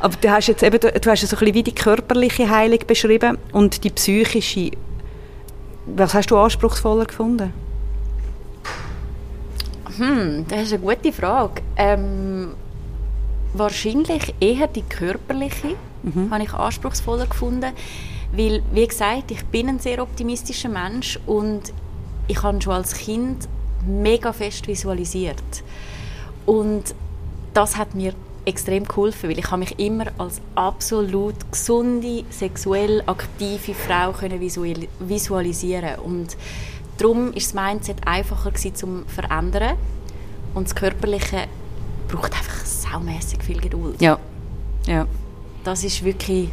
Aber du hast jetzt eben, du hast ja so ein bisschen wie die körperliche Heilung beschrieben und die psychische. Was hast du anspruchsvoller gefunden? Hm, das ist eine gute Frage. Ähm, wahrscheinlich eher die körperliche habe ich anspruchsvoller gefunden, weil, wie gesagt, ich bin ein sehr optimistischer Mensch und ich habe schon als Kind mega fest visualisiert. Und das hat mir extrem geholfen, weil ich habe mich immer als absolut gesunde, sexuell aktive Frau können visual visualisieren und darum ist das Mindset einfacher gewesen, zum verändern und das Körperliche braucht einfach saumässig viel Geduld. Ja. Ja. Das ist wirklich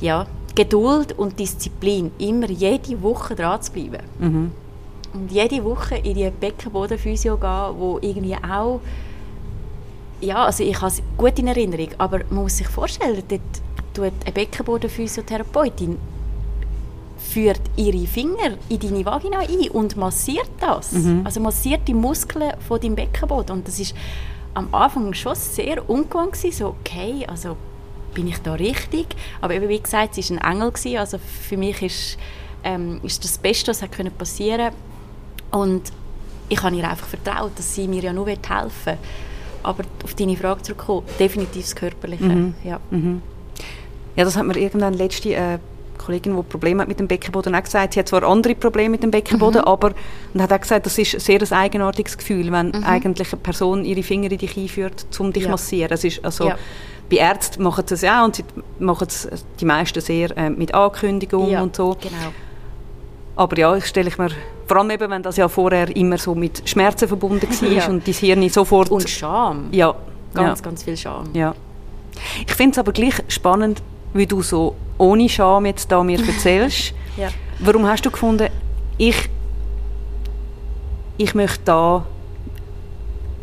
ja Geduld und Disziplin, immer jede Woche dran zu bleiben. Mhm. Und jede Woche in die Beckenbodenphysio gehen, wo irgendwie auch ja, also ich habe es gut in Erinnerung, aber man muss sich vorstellen, dort tut eine Beckenbodenphysiotherapeutin führt ihre Finger in deine Vagina ein und massiert das. Mhm. Also massiert die Muskeln von deinem Beckenboden. Und das ist am Anfang schon sehr ungewohnt gewesen, so okay, also bin ich da richtig? Aber eben, wie gesagt, sie war ein Engel, gewesen, also für mich ist, ähm, ist das Beste, was hätte passieren können. Und ich habe ihr einfach vertraut, dass sie mir ja nur helfen will. Aber auf deine Frage zurückkommen, definitiv das Körperliche. Mhm. Ja. Ja, das hat mir irgendwann letzte äh, Kollegin, die Probleme hat mit dem Beckenboden, auch gesagt. Sie hat zwar andere Probleme mit dem Beckenboden, aber und hat auch gesagt, das ist ein sehr ein eigenartiges Gefühl, wenn eigentlich eine Person ihre Finger in dich einführt, um dich Ja. zu massieren. Es ist also Ja. bei Ärzten machen sie es ja und sie machen es die meisten sehr äh, mit Ankündigung ja, und so. Genau. Aber ja, ich stelle ich mir vor allem eben, wenn das ja vorher immer so mit Schmerzen verbunden war Ja. und dein Hirn sofort Und Scham. ja Ganz, ja. ganz viel Scham. Ja. Ich finde es aber gleich spannend, wie du so ohne Scham jetzt da mir erzählst. Ja. Warum hast du gefunden, ich, ich möchte da,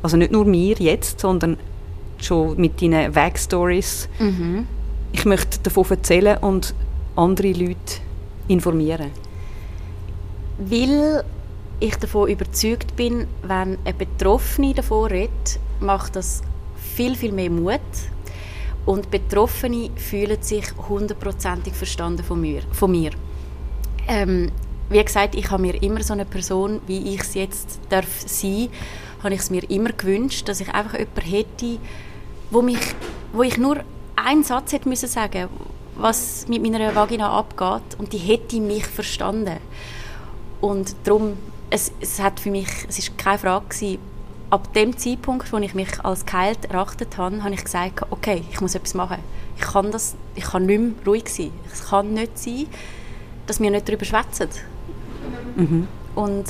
also nicht nur mir jetzt, sondern schon mit deinen Weg-Stories, Mhm. ich möchte davon erzählen und andere Leute informieren. Weil ich davon überzeugt bin, wenn eine Betroffene davon redet, macht das viel, viel mehr Mut. Und Betroffene fühlen sich hundertprozentig verstanden von mir. Von mir. Ähm, wie gesagt, ich habe mir immer so eine Person, wie ich es jetzt darf sein, habe ich es mir immer gewünscht, dass ich einfach jemanden hätte, wo mich, wo ich nur einen Satz hätte müssen sagen, was mit meiner Vagina abgeht, und die hätte mich verstanden. Und darum, es, es hat für mich, es ist keine Frage gewesen, ab dem Zeitpunkt, wo ich mich als geheilt erachtet habe, habe ich gesagt, okay, ich muss etwas machen. Ich kann das, ich kann nicht mehr ruhig sein. Es kann nicht sein, dass wir nicht darüber schwätzen. Und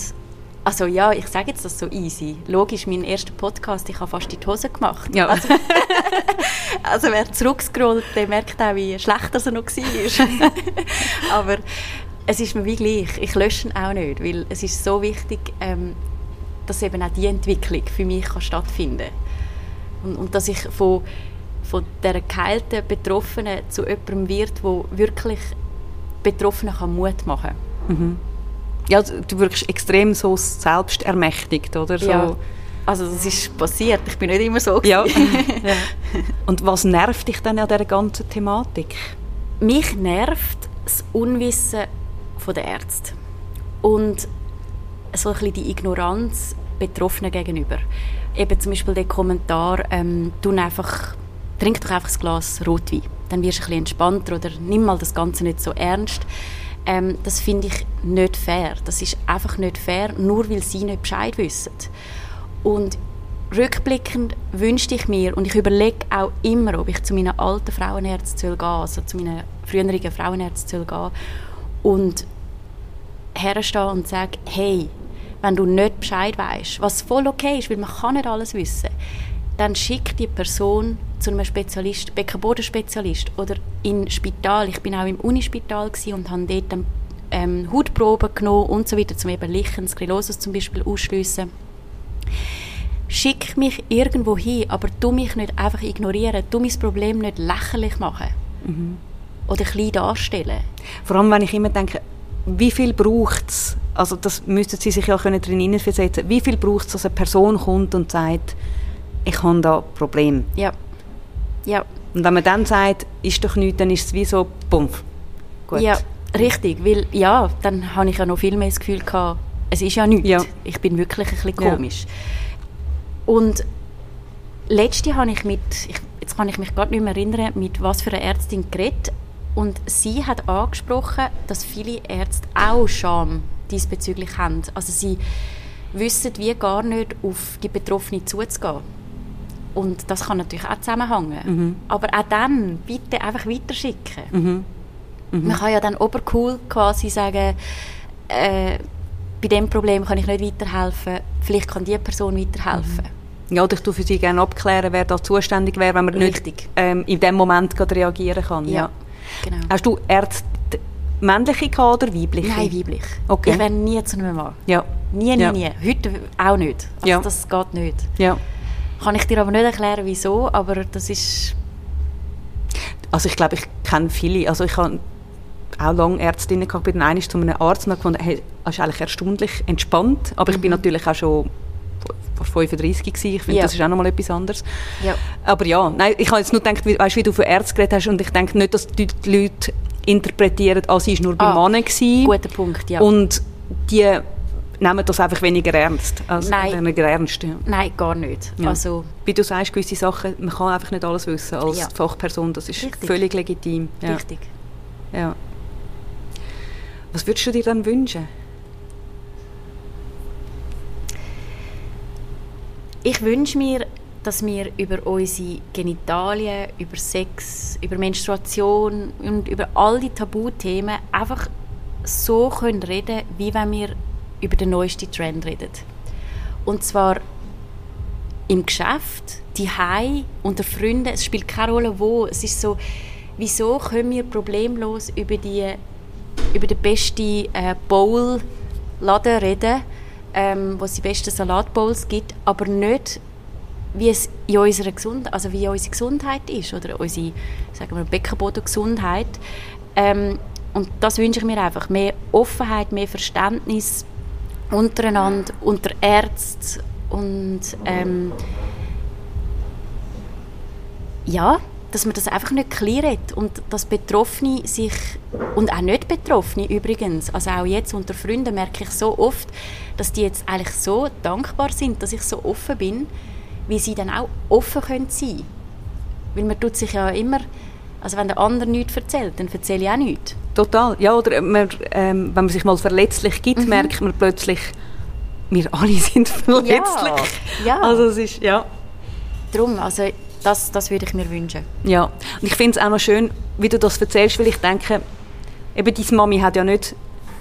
also ja, ich sage jetzt das so easy. Logisch, mein erster Podcast, ich habe fast in die Hose gemacht. Ja. Also, also wer zurückscrollt, der merkt auch, wie schlecht das er noch war. Aber es ist mir wie gleich. Ich lösche ihn auch nicht, weil es ist so wichtig, ähm, dass eben auch die Entwicklung für mich kann stattfinden und, und dass ich von, von dieser geheilten Betroffenen zu jemandem wird, wo wirklich Betroffenen kann Mut machen Ja, du wirkst extrem so selbstermächtigt, oder? So. Ja. Also das ist passiert. Ich bin nicht immer so. Ja. gewesen. Und was nervt dich denn an dieser ganzen Thematik? Mich nervt das Unwissen der Ärzte und so ein die Ignoranz Betroffenen gegenüber. Eben zum Beispiel der Kommentar, ähm, einfach, trink doch einfach ein Glas Rotwein, dann wirst du ein bisschen entspannter oder nimm mal das Ganze nicht so ernst. Ähm, das finde ich nicht fair. Das ist einfach nicht fair, nur weil sie nicht Bescheid wissen. Und rückblickend wünschte ich mir, und ich überlege auch immer, ob ich zu meinen alten Frauenärzten gehen soll, also zu meinen früheren Frauenärzten soll gehen und herstehen und sagen, hey, wenn du nicht Bescheid weißt, was voll okay ist, weil man kann nicht alles wissen, dann schick die Person zu einem Spezialist, Beckenbodenspezialist oder in Spital. Ich bin auch im Unispital und habe dort dann, ähm, Hautproben genommen und so weiter, zum eben Lichen, Sklerosis zum Beispiel ausschliessen. Schick mich irgendwo hin, aber tu mich nicht einfach ignorieren, tu mein Problem nicht lächerlich machen oder klein darstellen. Vor allem, wenn ich immer denke, wie viel braucht es, also das müssten Sie sich ja können drin hineinversetzen, wie viel braucht es, dass eine Person kommt und sagt, ich habe da ein Problem. Ja, ja. Und wenn man dann sagt, ist doch nichts, dann ist es wie so, bumpf. Gut. Ja, richtig, weil ja, dann habe ich ja noch viel mehr das Gefühl gehabt, es ist ja nichts. Ja. Ich bin wirklich ein bisschen Ja. komisch. Und letzte habe ich mit, ich, jetzt kann ich mich gerade nicht mehr erinnern, mit was für einer Ärztin geredet und sie hat angesprochen, dass viele Ärzte auch Scham diesbezüglich haben. Also sie wissen wie gar nicht auf die Betroffene zuzugehen. Und das kann natürlich auch zusammenhängen. Aber auch dann bitte einfach weiterschicken. Man kann ja dann obercool quasi sagen, äh, bei dem Problem kann ich nicht weiterhelfen, vielleicht kann die Person weiterhelfen. Ja, oder ich tue für Sie gerne abklären, wer da zuständig wäre, wenn man Richtig. nicht ähm, in dem Moment reagieren kann. Ja. Genau. Hast du Ärzte männliche oder weibliche? Nein, weiblich. Okay. Ich wäre nie zu einem Mann. Ja. Nie, nie, Ja. nie. Heute auch nicht. Also Ja. das geht nicht. ja. Kann ich dir aber nicht erklären, wieso, aber das ist... Also ich glaube, ich kenne viele. Also ich habe auch lange Ärztinnen gehabt, bin dann einmal zu einem Arzt und habe gefunden, hey, das ist eigentlich erstaunlich entspannt, aber ich bin Mhm. natürlich auch schon 35 gewesen. Ich finde, Ja. das ist auch nochmal etwas anderes. Ja. Aber ja, nein, ich habe jetzt nur gedacht, wie, weißt, wie du von Ärzten geredet hast und ich denke nicht, dass die, die Leute interpretieren, ah, sie war nur bei Ah, Männern gewesen. Guter Punkt, ja. Und die nehmen das einfach weniger ernst. Also Nein. Weniger ernst, ja. Nein, gar nicht. Ja. Also, Wie du sagst, gewisse Sachen, man kann einfach nicht alles wissen als Ja. Fachperson. Das ist Richtig. völlig legitim. Ja. richtig. Ja. Was würdest du dir dann wünschen? Ich wünsche mir, dass wir über unsere Genitalien, über Sex, über Menstruation und über all die Tabuthemen einfach so können reden, wie wenn wir über den neuesten Trend reden. Und zwar im Geschäft, die unter Freunden, es spielt keine Rolle wo. Es ist so, wieso können wir problemlos über die über den besten äh, Bowl-Laden reden, ähm, wo es die besten Salatbowls gibt, aber nicht, wie es in unserer Gesundheit, also wie unsere Gesundheit ist oder unsere, sagen wir, Beckenbodengesundheit. Ähm, und das wünsche ich mir einfach. Mehr Offenheit, mehr Verständnis untereinander, unter Ärzten und ähm, ja, dass man das einfach nicht klein redet und dass Betroffene sich, und auch nicht Betroffene übrigens, also auch jetzt unter Freunden merke ich so oft, dass die jetzt eigentlich so dankbar sind, dass ich so offen bin, wie sie dann auch offen können sein Weil man tut sich ja immer, also wenn der andere nichts erzählt, dann erzähle ich auch nichts. Total. Ja, oder man, ähm, wenn man sich mal verletzlich gibt, Mhm. merkt man plötzlich, wir alle sind verletzlich. ja. Also es ist, ja. Darum, also das, das würde ich mir wünschen. Ja, und ich finde es auch noch schön, wie du das erzählst, weil ich denke, eben deine Mami hat ja nicht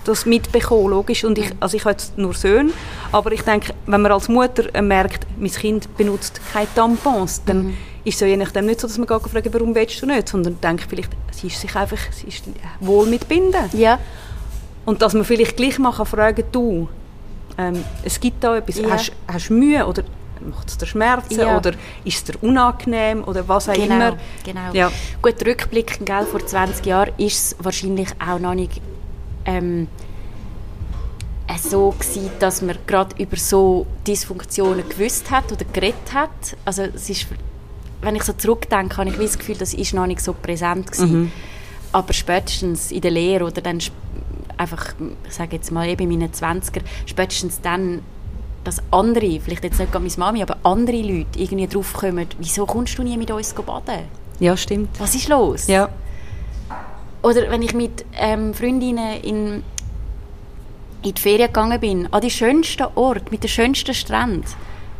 das mitbekommen, logisch, und ich, also ich habe jetzt nur Söhne, aber ich denke, wenn man als Mutter merkt, mein Kind benutzt keine Tampons, dann ist es ja je nachdem nicht so, dass man geht fragen, warum willst du nicht, sondern denkt vielleicht, sie ist sich einfach, sie ist wohl mit Binden. Ja, Und dass man vielleicht gleich mal kann fragen du, ähm, es gibt da etwas, Ja. hast, hast du Mühe oder macht es dir Schmerzen Ja. oder ist es dir unangenehm oder was auch genau. immer. genau. Ja. Gut, rückblickend, gell, vor 20 Jahren ist es wahrscheinlich auch noch nicht ähm, äh, so gewesen, dass man gerade über so Dysfunktionen gewusst hat oder geredet hat. Also es ist, wenn ich so zurückdenke, habe ich das Gefühl, das ist noch nicht so präsent gewesen. Aber spätestens in der Lehre oder dann einfach, ich sage jetzt mal eben in meinen 20er, spätestens dann, dass andere, vielleicht jetzt nicht gerade meine Mami, aber andere Leute irgendwie drauf kommen, wieso kommst du nie mit uns baden? Ja, stimmt. Was ist los? Ja. Oder wenn ich mit ähm, Freundinnen in, in die Ferien gegangen bin, an die schönsten Ort, mit den schönsten Stränden.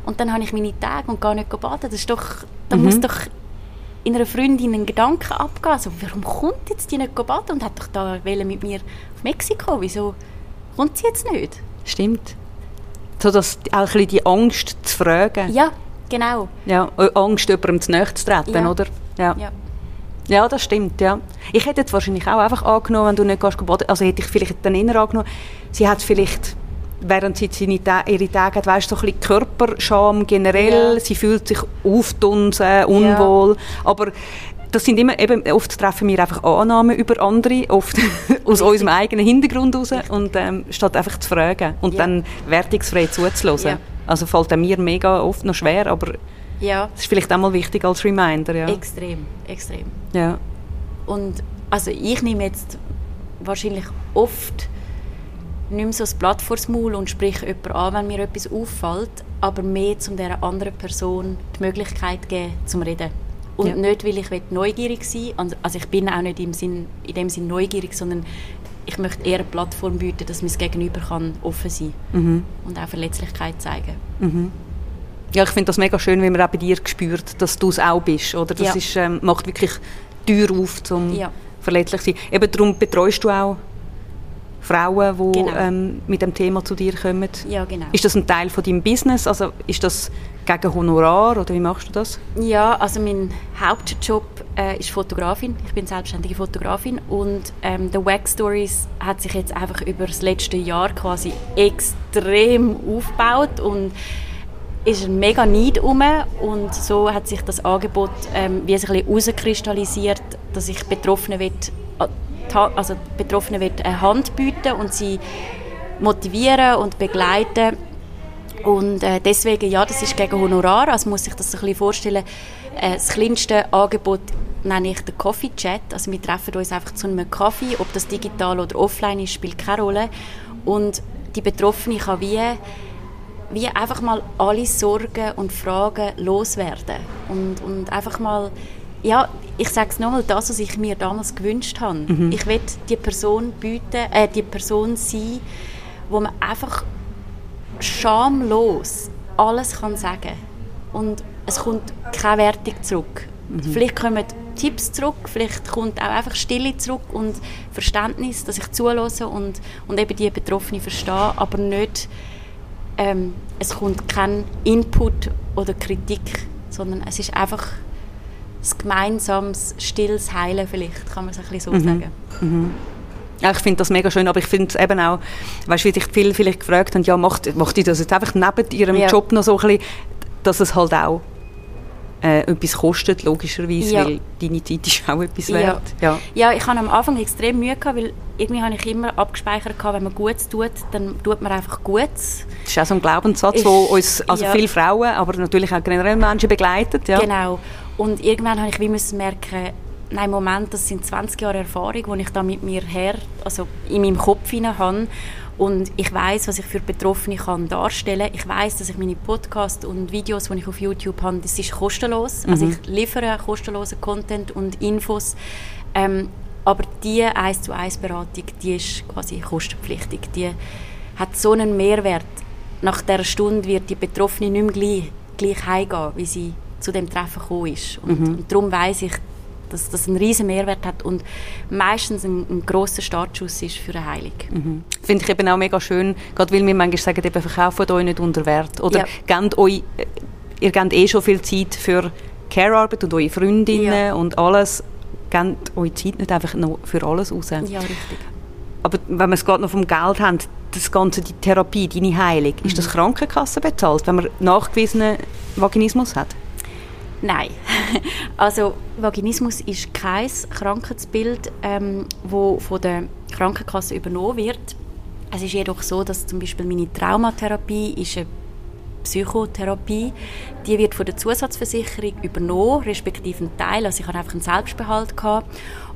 Und dann habe ich meine Tage und gehe nicht baden. Das ist doch, da muss doch in einer Freundin ein Gedanke abgehen. Also, warum kommt jetzt die nicht baden und hat doch da mit mir auf Mexiko? Wieso kommt sie jetzt nicht? Stimmt. So, dass auch ein bisschen die Angst zu fragen. Ja, genau. Ja, äh, Angst, jemandem zu nahe zu treten, Ja. oder? Ja. Ja. ja, das stimmt, ja. Ich hätte jetzt wahrscheinlich auch einfach angenommen, wenn du nicht gehst also hätte ich vielleicht dann eher angenommen, sie hat vielleicht, während sie seine ihre Tage hat, weißt, so ein bisschen Körperscham generell, Ja. sie fühlt sich aufdunsen, unwohl, aber das sind immer, eben, oft treffen wir einfach Annahmen über andere, oft aus unserem eigenen Hintergrund heraus und ähm, statt einfach zu fragen und Ja. dann wertungsfrei zuzulassen. Ja. Also fällt mir mega oft noch schwer, aber Ja, das ist vielleicht auch mal wichtig als Reminder, ja. extrem, extrem. ja. Und also ich nehme jetzt wahrscheinlich oft nicht mehr so das Blatt vors Maul und spreche jemanden an, wenn mir etwas auffällt, aber mehr, um dieser anderen Person die Möglichkeit geben, zum reden. Und Ja. nicht, weil ich neugierig sein will. Also ich bin auch nicht im Sinn, in dem Sinn neugierig, sondern ich möchte eher eine Plattform bieten, dass mein Gegenüber kann offen sein Mhm. und auch Verletzlichkeit zeigen. Ja, ich finde das mega schön, wie man auch bei dir spürt, dass du es auch bist. Oder? Das Ja. ist, ähm, macht wirklich Tür auf, um Ja. verletzlich zu sein. Eben darum betreust du auch Frauen, die Genau. ähm, mit dem Thema zu dir kommen. Ja, genau. Ist das ein Teil von deinem Business? Also ist das gegen Honorar oder wie machst du das? Ja, also mein Hauptjob äh, ist Fotografin. Ich bin selbstständige Fotografin und ähm, der Wax Stories hat sich jetzt einfach über das letzte Jahr quasi extrem aufgebaut und ist ein mega Neid um und so hat sich das Angebot ähm, wie sich ein bisschen herauskristallisiert, dass ich Betroffenen will, die, also die Betroffene wird eine Hand bieten und sie motivieren und begleiten. Und äh, deswegen, ja, das ist gegen Honorar, also muss sich das ein bisschen vorstellen. Äh, das kleinste Angebot nenne ich den Coffee Chat. Also wir treffen uns einfach zu einem Kaffee, ob das digital oder offline ist, spielt keine Rolle. Und die Betroffene kann wie, wie einfach mal alle Sorgen und Fragen loswerden. Und, und einfach mal, ja, ich sage es nochmal, das, was ich mir damals gewünscht habe. Mhm. Ich will die Person bieten, äh, die Person sein, wo man einfach schamlos alles kann sagen und es kommt keine Wertung zurück. Mhm. Vielleicht kommen Tipps zurück, vielleicht kommt auch einfach Stille zurück und Verständnis, dass ich zulasse und, und eben die Betroffene verstehe, aber nicht, ähm, es kommt kein Input oder Kritik, sondern es ist einfach ein gemeinsames, stilles Heilen vielleicht, kann man es ein bisschen so mhm. sagen. Mhm. Ja, ich finde das mega schön, aber ich finde es eben auch, weißt du, wie sich viele vielleicht gefragt haben, ja, macht, macht die das jetzt einfach neben ihrem ja. Job noch so ein bisschen, dass es halt auch äh, etwas kostet, logischerweise, ja. weil deine Zeit ist auch etwas wert. Ja, ja. ja ich hatte am Anfang extrem Mühe, gehabt, weil irgendwie habe ich immer abgespeichert, gehabt, wenn man Gutes tut, dann tut man einfach Gutes. Das ist auch so ein Glaubenssatz, der uns, also ja. viele Frauen, aber natürlich auch generell Menschen begleitet. Ja. Genau. Und irgendwann habe ich wie müssen merken, nein, Moment, das sind 20 Jahre Erfahrung, die ich da mit mir her, also in meinem Kopf habe. Und ich weiß, was ich für Betroffene kann darstellen. Ich weiß, dass ich meine Podcasts und Videos, die ich auf YouTube habe, das ist kostenlos. Mhm. Also ich liefere kostenlosen Content und Infos. Ähm, aber die 1 zu 1 Beratung, die ist quasi kostenpflichtig. Die hat so einen Mehrwert. Nach dieser Stunde wird die Betroffene nicht mehr gleich, gleich heimgehen, wie sie zu dem Treffen gekommen ist. Und, mhm. und darum weiß ich, dass das einen riesen Mehrwert hat und meistens ein, ein grosser Startschuss ist für eine Heilung. Mhm. Finde ich eben auch mega schön, gerade weil wir manchmal sagen, eben, verkauft euch nicht unter Wert oder ja. gebt euch, ihr gebt eh schon viel Zeit für Care-Arbeit und eure Freundinnen ja. und alles, gebt eure Zeit nicht einfach noch für alles raus. Ja, richtig. Aber wenn wir es gerade noch vom Geld haben, das ganze, die Therapie, deine Heilung, mhm. ist das Krankenkasse bezahlt, wenn man nachgewiesenen Vaginismus hat? Nein. Also Vaginismus ist kein Krankheitsbild, ähm, wo von der Krankenkasse übernommen wird. Es ist jedoch so, dass zum Beispiel meine Traumatherapie ist eine Psychotherapie, die wird von der Zusatzversicherung übernommen, respektive ein Teil. Also ich hatte einfach einen Selbstbehalt gehabt.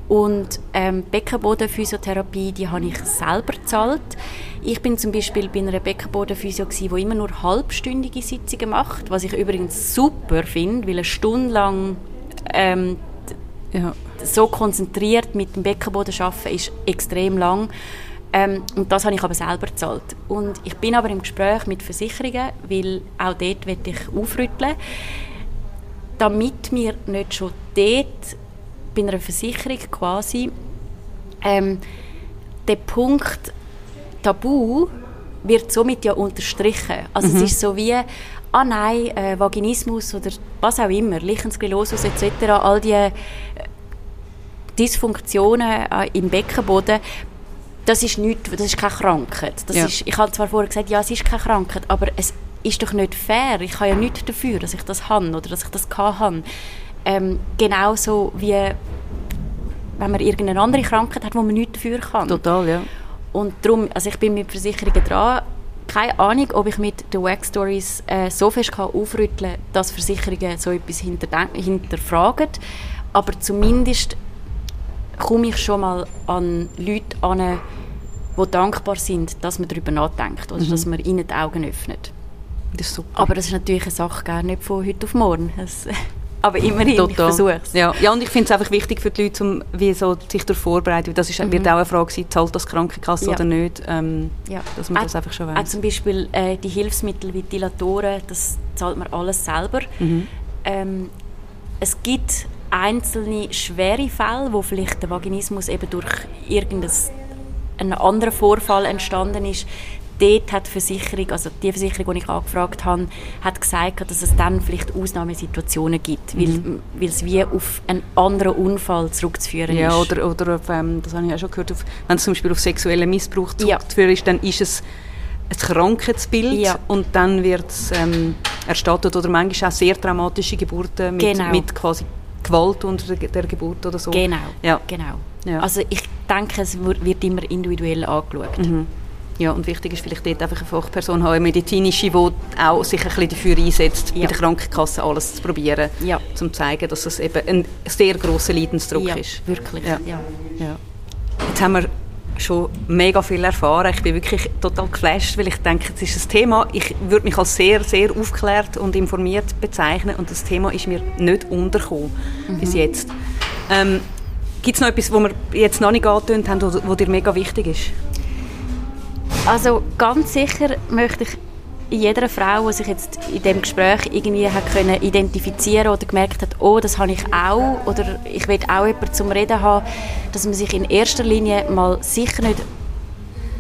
Und ähm, Beckenbodenphysiotherapie, die habe ich selber gezahlt. Ich bin zum Beispiel bei einer Beckenbodenphysio die immer nur halbstündige Sitzungen macht, was ich übrigens super finde, weil eine Stunde lang ähm, ja. so konzentriert mit dem Beckenboden arbeiten ist extrem lang. Ähm, und das habe ich aber selber gezahlt. Und ich bin aber im Gespräch mit Versicherungen, weil auch dort werde ich aufrütteln, damit wir nicht schon dort bei einer Versicherung quasi ähm, der Punkt Tabu wird somit ja unterstrichen. Also mhm. es ist so wie, ah nein, äh, Vaginismus oder was auch immer, Lichenssklerosus etc., all die äh, Dysfunktionen äh, im Beckenboden, das ist nicht, das ist keine Krankheit. Das ja. ist, ich habe zwar vorher gesagt, ja, es ist keine Krankheit, aber es ist doch nicht fair. Ich habe ja nichts dafür, dass ich das habe oder dass ich das kann ähm, genauso wie wenn man irgendeine andere Krankheit hat, wo man nichts dafür kann. Total, ja. Und darum, also ich bin mit Versicherungen dran. Keine Ahnung, ob ich mit den Wax Stories äh, so fest kann aufrütteln kann, dass Versicherungen so etwas hinterfragen. Aber zumindest komme ich schon mal an Leute an, die dankbar sind, dass man darüber nachdenkt oder mhm. dass man ihnen die Augen öffnet. Das ist super. Aber das ist natürlich eine Sache gar nicht von heute auf morgen. Das, aber immerhin, Total. ich versuche es. Ja. ja, und ich finde es einfach wichtig für die Leute, um wie so sich darauf vorzubereiten. Das ist, mhm. wird auch eine Frage sein, zahlt das Krankenkasse ja. oder nicht, ähm, ja. dass man auch, das einfach schon weiß. Zum Beispiel äh, die Hilfsmittel wie Dilatoren, das zahlt man alles selber. Mhm. Ähm, es gibt einzelne schwere Fälle, wo vielleicht der Vaginismus eben durch irgendeinen anderen Vorfall entstanden ist, dort hat die Versicherung, also die Versicherung, die ich angefragt habe, hat gesagt, dass es dann vielleicht Ausnahmesituationen gibt, mhm. weil, weil es wie auf einen anderen Unfall zurückzuführen ja, ist. Oder, oder auf, ähm, das habe ich auch schon gehört, auf, wenn es zum Beispiel auf sexuellen Missbrauch zurückzuführen ja. ist, dann ist es ein Krankheitsbild ja. und dann wird es ähm, erstattet oder manchmal auch sehr traumatische Geburten mit, genau. mit quasi Gewalt unter der, der Geburt oder so. Genau, ja. genau. Ja. Also ich denke, es wird immer individuell angeschaut. Mhm. Ja, und wichtig ist vielleicht dort einfach eine Fachperson haben, eine medizinische, die auch sich ein bisschen dafür einsetzt, ja. bei der Krankenkasse alles zu probieren, ja. um zu zeigen, dass es eben ein sehr grosser Leidensdruck ja, ist. Wirklich, ja. Ja. ja. Jetzt haben wir schon mega viel erfahren. Ich bin wirklich total geflasht, weil ich denke, es ist ein Thema, ich würde mich als sehr, sehr aufgeklärt und informiert bezeichnen und das Thema ist mir nicht untergekommen mhm. bis jetzt. Ähm, Gibt es noch etwas, was wir jetzt noch nicht angetönt haben, was dir mega wichtig ist? Also ganz sicher möchte ich jeder Frau, die sich jetzt in dem Gespräch irgendwie hat können identifizieren oder gemerkt hat, oh, das habe ich auch oder ich will auch jemanden zum Reden haben, dass man sich in erster Linie mal sicher nicht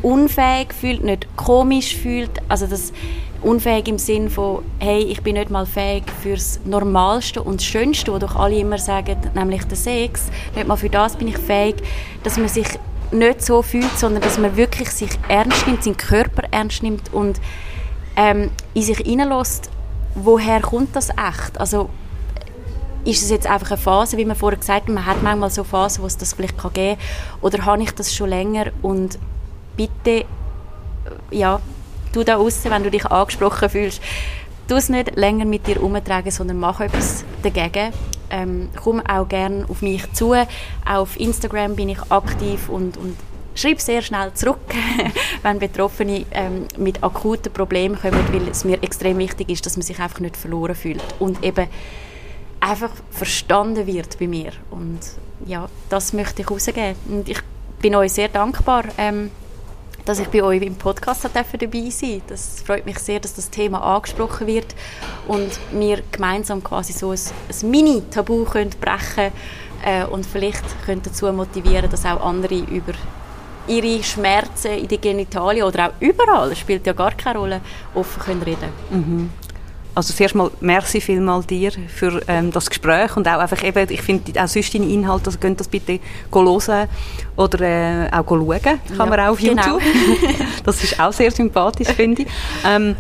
unfähig fühlt, nicht komisch fühlt, also das unfähig im Sinn von, hey, ich bin nicht mal fähig fürs Normalste und Schönste, was doch alle immer sagen, nämlich der Sex, nicht mal für das bin ich fähig, dass man sich nicht so fühlt, sondern dass man wirklich sich ernst nimmt, seinen Körper ernst nimmt und ähm, in sich hineinlässt, woher kommt das echt? Also ist es jetzt einfach eine Phase, wie man vorher gesagt hat, man hat manchmal so Phasen, wo es das vielleicht kann geben kann, oder habe ich das schon länger und bitte, ja, du da außen, wenn du dich angesprochen fühlst, tu es nicht länger mit dir umtragen, sondern mach etwas dagegen ähm, komm auch gerne auf mich zu. Auch auf Instagram bin ich aktiv und, und schreibe sehr schnell zurück, wenn Betroffene ähm, mit akuten Problemen kommen, weil es mir extrem wichtig ist, dass man sich einfach nicht verloren fühlt und eben einfach verstanden wird bei mir. Und ja, das möchte ich rausgeben. Und ich bin euch sehr dankbar, ähm, dass ich bei euch im Podcast dabei sein Das freut mich sehr, dass das Thema angesprochen wird und wir gemeinsam quasi so ein, ein Mini-Tabu können brechen äh, und vielleicht können dazu motivieren, dass auch andere über ihre Schmerzen in den Genitalien oder auch überall, das spielt ja gar keine Rolle, offen können reden mhm. Also zuerst mal merci vielmal dir für ähm, das Gespräch und auch einfach eben, ich finde auch sonst deine Inhalte, also könnt das bitte hören oder äh, auch schauen, kann ja, man auch auf genau. YouTube. das ist auch sehr sympathisch, finde ich. Ähm,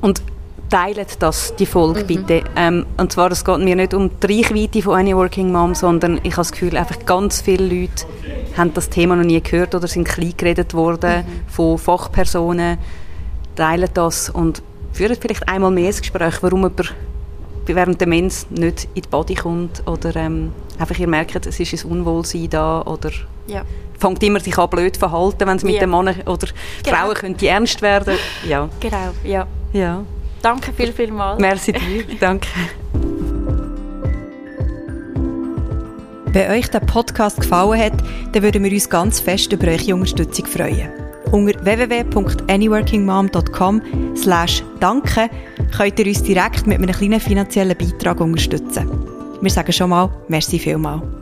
und teilt das, die Folge mhm. bitte. Ähm, und zwar, es geht mir nicht um die Reichweite von Any Working Mom, sondern ich habe das Gefühl, einfach ganz viele Leute haben das Thema noch nie gehört oder sind klein geredet worden mhm. von Fachpersonen. Teilen das und führen vielleicht einmal mehr ein Gespräch, warum jemand während der Mens nicht in die Body kommt oder ähm, einfach ihr merkt, es ist ein Unwohlsein da oder ja. fängt immer sich an blöd verhalten, wenn es mit ja. den Männern oder genau. Frauen könnte ernst werden. Ja. Genau, ja. ja. Danke viel, viel mal. Merci dir, danke. Wenn euch der Podcast gefallen hat, dann würden wir uns ganz fest über eure Unterstützung freuen. Unter www.anyworkingmom.com slash danke könnt ihr uns direkt mit einem kleinen finanziellen Beitrag unterstützen. Wir sagen schon mal, merci vielmals.